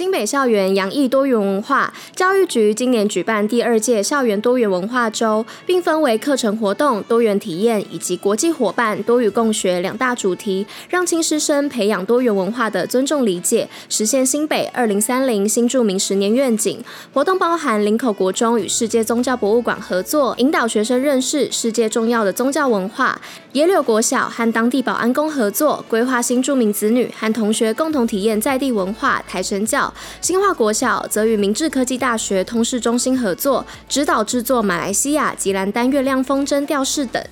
新北校园洋溢多元文化，教育局今年举办第二届校园多元文化周，并分为课程活动、多元体验以及国际伙伴多语共学两大主题，让青师生培养多元文化的尊重理解，实现新北二零三零新住民十年愿景。活动包含林口国中与世界宗教博物馆合作，引导学生认识世界重要的宗教文化；野柳国小和当地保安宫合作，规划新住民子女和同学共同体验在地文化台神教。新化国小则与明治科技大学通识中心合作，指导制作马来西亚吉兰丹月亮风筝吊饰等。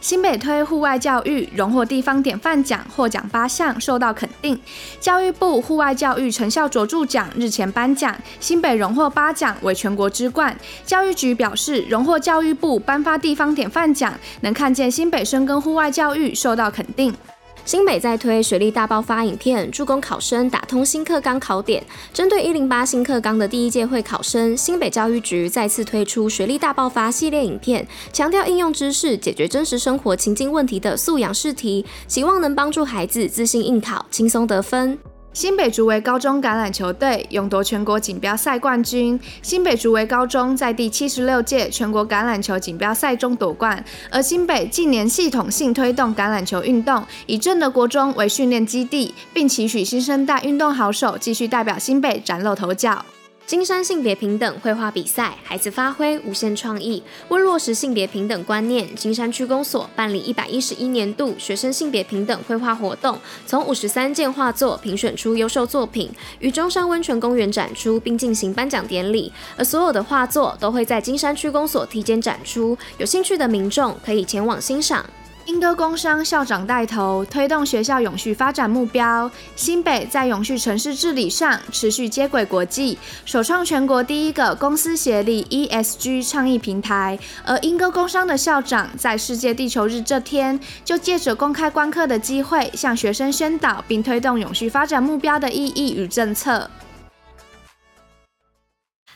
新北推户外教育，荣获地方典范奖，获奖八项，受到肯定。教育部户外教育成效卓著奖日前颁奖，新北荣获八奖，为全国之冠。教育局表示，荣获教育部颁发地方典范奖，能看见新北深耕户外教育，受到肯定。新北在推学历大爆发影片，助攻考生打通新课纲考点。针对一零八新课纲的第一届会考生，新北教育局再次推出学历大爆发系列影片，强调应用知识解决真实生活情境问题的素养试题，希望能帮助孩子自信应考，轻松得分。新北竹围高中橄榄球队勇夺全国锦标赛冠军。新北竹围高中在第七十六届全国橄榄球锦标赛中夺冠。而新北近年系统性推动橄榄球运动，以正德国中为训练基地，并期许新生代运动好手继续代表新北崭露头角。金山性别平等绘画比赛，孩子发挥无限创意。为落实性别平等观念，金山区公所办理一百一十一年度学生性别平等绘画活动，从五十三件画作评选出优秀作品，于中山温泉公园展出，并进行颁奖典礼。而所有的画作都会在金山区公所提前展出，有兴趣的民众可以前往欣赏。英歌工商校长带头推动学校永续发展目标，新北在永续城市治理上持续接轨国际，首创全国第一个公私协力 ESG 倡议平台。而英歌工商的校长在世界地球日这天，就借着公开观课的机会，向学生宣导并推动永续发展目标的意义与政策。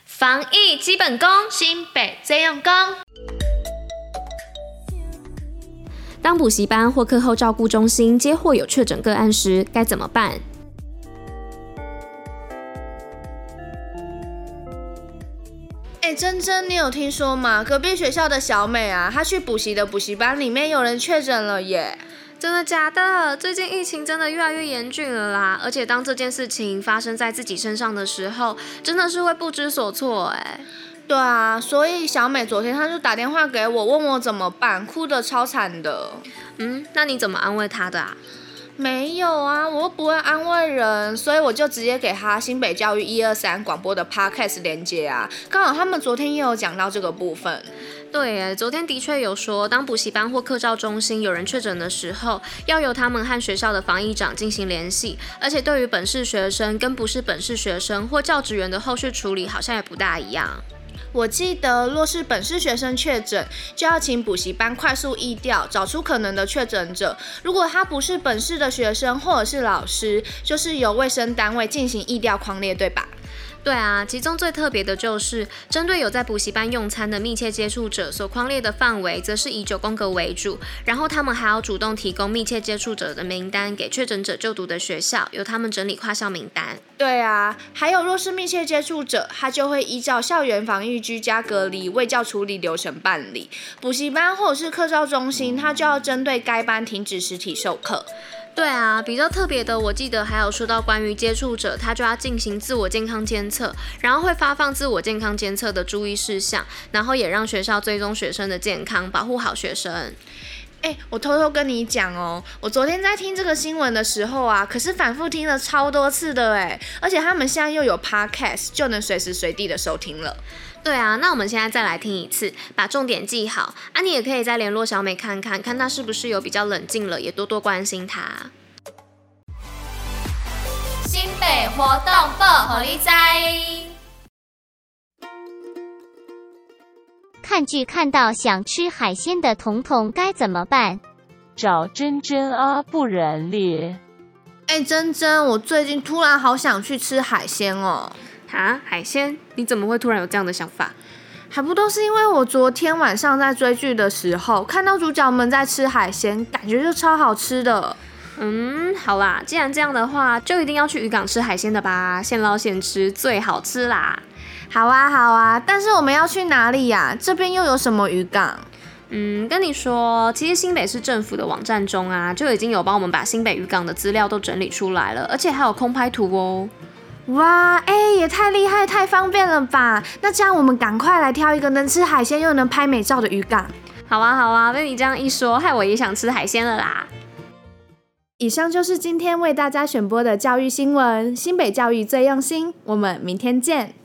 防疫基本功，新北最用功。当补习班或课后照顾中心接获有确诊个案时，该怎么办？哎、欸，珍珍，你有听说吗？隔壁学校的小美啊，她去补习的补习班里面有人确诊了耶！真的假的？最近疫情真的越来越严峻了啦！而且当这件事情发生在自己身上的时候，真的是会不知所措哎。对啊，所以小美昨天她就打电话给我，问我怎么办，哭的超惨的。嗯，那你怎么安慰她的啊？没有啊，我又不会安慰人，所以我就直接给她新北教育一二三广播的 podcast 连接啊。刚好他们昨天也有讲到这个部分。对，昨天的确有说，当补习班或课照中心有人确诊的时候，要由他们和学校的防疫长进行联系，而且对于本市学生跟不是本市学生或教职员的后续处理，好像也不大一样。我记得，若是本市学生确诊，就要请补习班快速疫调，找出可能的确诊者。如果他不是本市的学生或者是老师，就是由卫生单位进行疫调框列，对吧？对啊，其中最特别的就是针对有在补习班用餐的密切接触者所框列的范围，则是以九宫格为主。然后他们还要主动提供密切接触者的名单给确诊者就读的学校，由他们整理跨校名单。对啊，还有若是密切接触者，他就会依照校园防疫居家隔离卫教处理流程办理。补习班或者是课照中心，他就要针对该班停止实体授课。对啊，比较特别的，我记得还有说到关于接触者，他就要进行自我健康监测，然后会发放自我健康监测的注意事项，然后也让学校追踪学生的健康，保护好学生。哎，我偷偷跟你讲哦，我昨天在听这个新闻的时候啊，可是反复听了超多次的哎，而且他们现在又有 podcast，就能随时随地的收听了。对啊，那我们现在再来听一次，把重点记好。啊，你也可以再联络小美看看，看她是不是有比较冷静了，也多多关心她。新北活动报虎哩知。看剧看到想吃海鲜的彤彤该怎么办？找珍珍啊，不然咧。哎，珍珍，我最近突然好想去吃海鲜哦。啊，海鲜？你怎么会突然有这样的想法？还不都是因为我昨天晚上在追剧的时候，看到主角们在吃海鲜，感觉就超好吃的。嗯，好啦，既然这样的话，就一定要去渔港吃海鲜的吧，现捞现吃最好吃啦。好啊，好啊，但是我们要去哪里呀？这边又有什么渔港？嗯，跟你说，其实新北市政府的网站中啊，就已经有帮我们把新北渔港的资料都整理出来了，而且还有空拍图哦。哇，哎，也太厉害，太方便了吧？那这样我们赶快来挑一个能吃海鲜又能拍美照的渔港。好啊，好啊，被你这样一说，害我也想吃海鲜了啦。以上就是今天为大家选播的教育新闻，新北教育最用心，我们明天见。